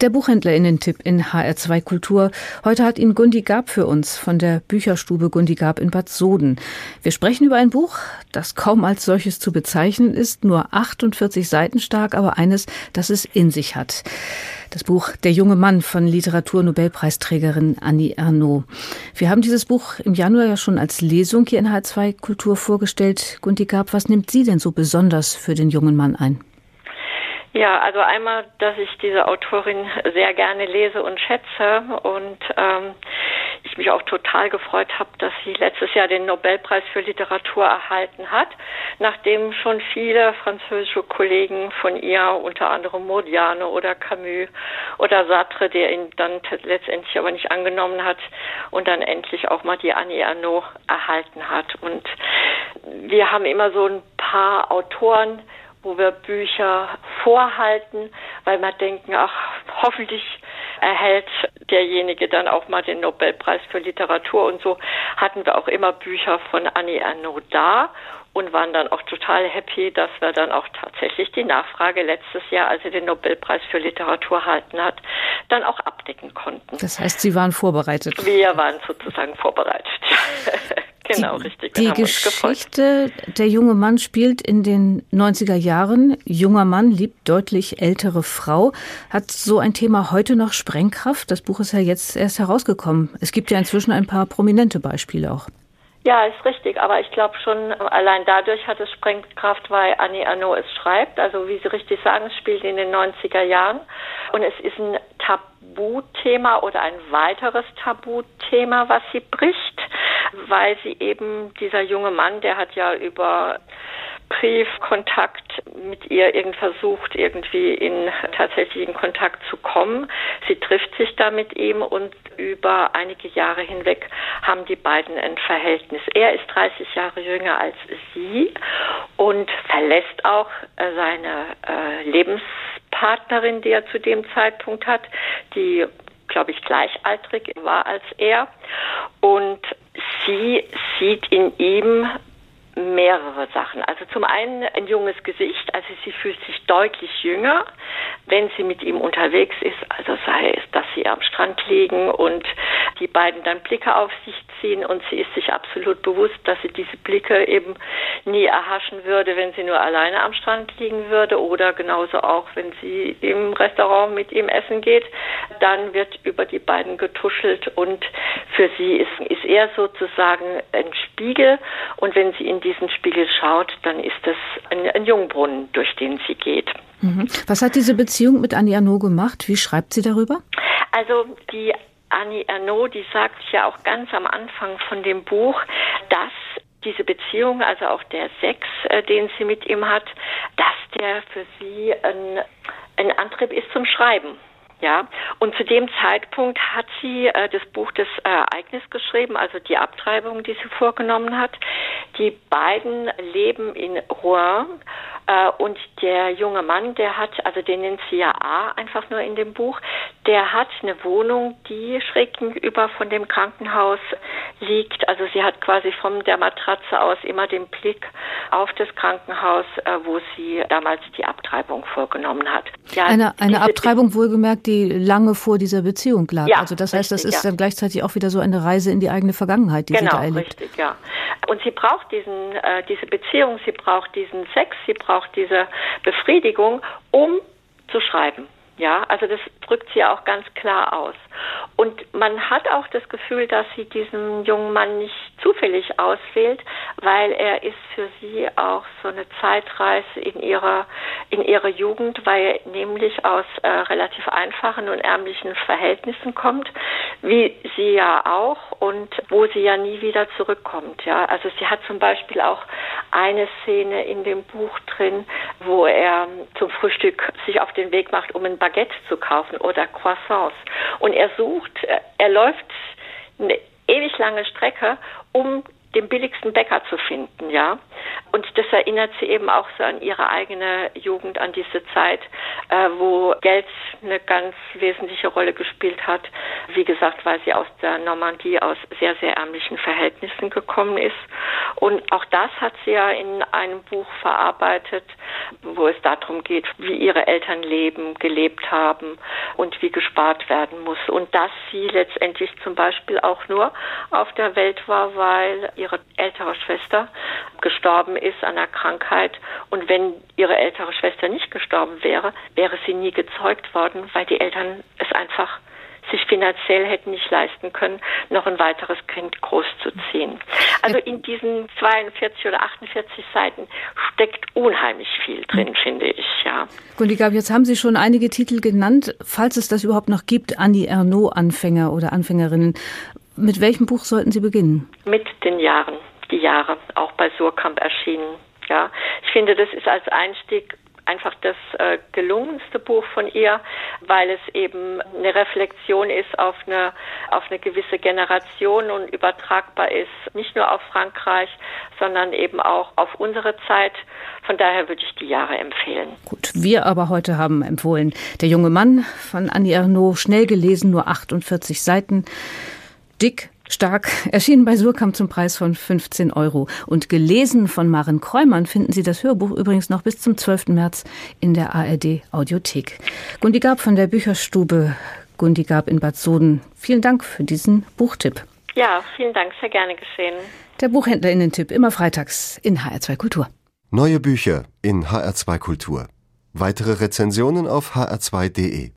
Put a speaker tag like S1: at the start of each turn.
S1: Der Buchhändlerinnen-Tipp in HR2 Kultur. Heute hat ihn Gundi Gab für uns von der Bücherstube Gundi Gab in Bad Soden. Wir sprechen über ein Buch, das kaum als solches zu bezeichnen ist, nur 48 Seiten stark, aber eines, das es in sich hat. Das Buch Der junge Mann von Literaturnobelpreisträgerin Annie Ernaux. Wir haben dieses Buch im Januar ja schon als Lesung hier in HR2 Kultur vorgestellt. Gundi Gab, was nimmt sie denn so besonders für den jungen Mann ein?
S2: Ja, also einmal, dass ich diese Autorin sehr gerne lese und schätze und ähm, ich mich auch total gefreut habe, dass sie letztes Jahr den Nobelpreis für Literatur erhalten hat, nachdem schon viele französische Kollegen von ihr, unter anderem Modiane oder Camus oder Sartre, der ihn dann letztendlich aber nicht angenommen hat und dann endlich auch mal die Annie Ernaux erhalten hat. Und wir haben immer so ein paar Autoren, wo wir Bücher vorhalten, weil wir denken, ach, hoffentlich erhält derjenige dann auch mal den Nobelpreis für Literatur. Und so hatten wir auch immer Bücher von Annie Ernaux da und waren dann auch total happy, dass wir dann auch tatsächlich die Nachfrage letztes Jahr, als sie den Nobelpreis für Literatur erhalten hat, dann auch abdecken konnten.
S1: Das heißt, Sie waren vorbereitet.
S2: Wir waren sozusagen vorbereitet. Genau,
S1: die,
S2: richtig.
S1: Die Geschichte, der junge Mann spielt in den 90er Jahren. Junger Mann liebt deutlich ältere Frau. Hat so ein Thema heute noch Sprengkraft? Das Buch ist ja jetzt erst herausgekommen. Es gibt ja inzwischen ein paar prominente Beispiele auch.
S2: Ja, ist richtig, aber ich glaube schon, allein dadurch hat es Sprengkraft, weil Annie Arnaud es schreibt. Also wie Sie richtig sagen, es spielt in den 90er Jahren und es ist ein Tabuthema oder ein weiteres Tabuthema, was sie bricht weil sie eben, dieser junge Mann, der hat ja über Briefkontakt mit ihr irgend versucht, irgendwie in tatsächlichen Kontakt zu kommen. Sie trifft sich da mit ihm und über einige Jahre hinweg haben die beiden ein Verhältnis. Er ist 30 Jahre jünger als sie und verlässt auch äh, seine äh, Lebenspartnerin, die er zu dem Zeitpunkt hat, die glaube ich, gleichaltrig war als er. Und sie sieht in ihm mehrere Sachen. Also zum einen ein junges Gesicht, also sie fühlt sich deutlich jünger, wenn sie mit ihm unterwegs ist, also sei es, dass sie am Strand liegen und die beiden dann Blicke auf sich ziehen und sie ist sich absolut bewusst, dass sie diese Blicke eben nie erhaschen würde, wenn sie nur alleine am Strand liegen würde oder genauso auch, wenn sie im Restaurant mit ihm essen geht, dann wird über die beiden getuschelt und für sie ist, ist er sozusagen ein Spiegel und wenn sie in diesen Spiegel schaut, dann ist es ein, ein Jungbrunnen, durch den sie geht.
S1: Mhm. Was hat diese Beziehung mit Annie Arnaud gemacht? Wie schreibt sie darüber?
S2: Also die Annie Ernaux, die sagt ja auch ganz am Anfang von dem Buch, dass diese Beziehung, also auch der Sex, äh, den sie mit ihm hat, dass der für sie ein, ein Antrieb ist zum Schreiben. Ja, und zu dem Zeitpunkt hat sie äh, das Buch des Ereignis geschrieben, also die Abtreibung, die sie vorgenommen hat. Die beiden leben in Rouen äh, und der junge Mann, der hat, also den nennt sie ja A einfach nur in dem Buch, der hat eine Wohnung, die schräg gegenüber von dem Krankenhaus liegt. Also sie hat quasi von der Matratze aus immer den Blick auf das Krankenhaus, äh, wo sie damals die Abtreibung vorgenommen hat.
S1: Ja, eine eine Abtreibung wohlgemerkt, die lange vor dieser Beziehung lag. Ja, also das heißt, das ist ja. dann gleichzeitig auch wieder so eine Reise in die eigene Vergangenheit, die
S2: genau,
S1: sie da erlebt.
S2: Richtig, ja. Und sie braucht diesen, äh, diese Beziehung, sie braucht diesen Sex, sie braucht diese Befriedigung, um zu schreiben. Ja, also das drückt sie auch ganz klar aus. Und man hat auch das Gefühl, dass sie diesen jungen Mann nicht zufällig auswählt, weil er ist für sie auch so eine Zeitreise in ihrer in ihrer Jugend, weil er nämlich aus äh, relativ einfachen und ärmlichen Verhältnissen kommt, wie sie ja auch und wo sie ja nie wieder zurückkommt. Ja, also sie hat zum Beispiel auch eine Szene in dem Buch drin, wo er zum Frühstück sich auf den Weg macht, um ein Baguette zu kaufen oder Croissants und er sucht, er läuft eine ewig lange Strecke, um den billigsten Bäcker zu finden, ja. Und das erinnert sie eben auch so an ihre eigene Jugend, an diese Zeit, äh, wo Geld eine ganz wesentliche Rolle gespielt hat Wie gesagt, weil sie aus der Normandie aus sehr, sehr ärmlichen Verhältnissen gekommen ist. Und auch das hat sie ja in einem Buch verarbeitet, wo es darum geht, wie ihre Eltern leben, gelebt haben und wie gespart werden muss. Und dass sie letztendlich zum Beispiel auch nur auf der Welt war, weil ihre ältere Schwester gestorben ist an einer Krankheit. Und wenn ihre ältere Schwester nicht gestorben wäre, wäre sie nie gezeugt worden, weil die Eltern es einfach sich finanziell hätten nicht leisten können, noch ein weiteres Kind großzuziehen. Also in diesen 42 oder 48 Seiten steckt unheimlich viel drin, finde ich, ja.
S1: Gundegab, jetzt haben Sie schon einige Titel genannt. Falls es das überhaupt noch gibt, Annie Ernaux Anfänger oder Anfängerinnen, mit welchem Buch sollten Sie beginnen?
S2: Mit den Jahren, die Jahre, auch bei Surkamp erschienen. Ja, ich finde, das ist als Einstieg einfach das äh, gelungenste Buch von ihr, weil es eben eine Reflexion ist auf eine, auf eine gewisse Generation und übertragbar ist, nicht nur auf Frankreich, sondern eben auch auf unsere Zeit. Von daher würde ich die Jahre empfehlen.
S1: Gut, wir aber heute haben empfohlen, der junge Mann von Annie Ernaux, schnell gelesen, nur 48 Seiten, dick, Stark erschienen bei Surkamp zum Preis von 15 Euro. Und gelesen von Maren Kräumann finden Sie das Hörbuch übrigens noch bis zum 12. März in der ARD Audiothek. Gundi Gab von der Bücherstube Gundi Gab in Bad Soden. Vielen Dank für diesen Buchtipp.
S2: Ja, vielen Dank, sehr gerne geschehen.
S1: Der Buchhändlerinnen-Tipp immer freitags in HR2 Kultur.
S3: Neue Bücher in HR2 Kultur. Weitere Rezensionen auf hr2.de.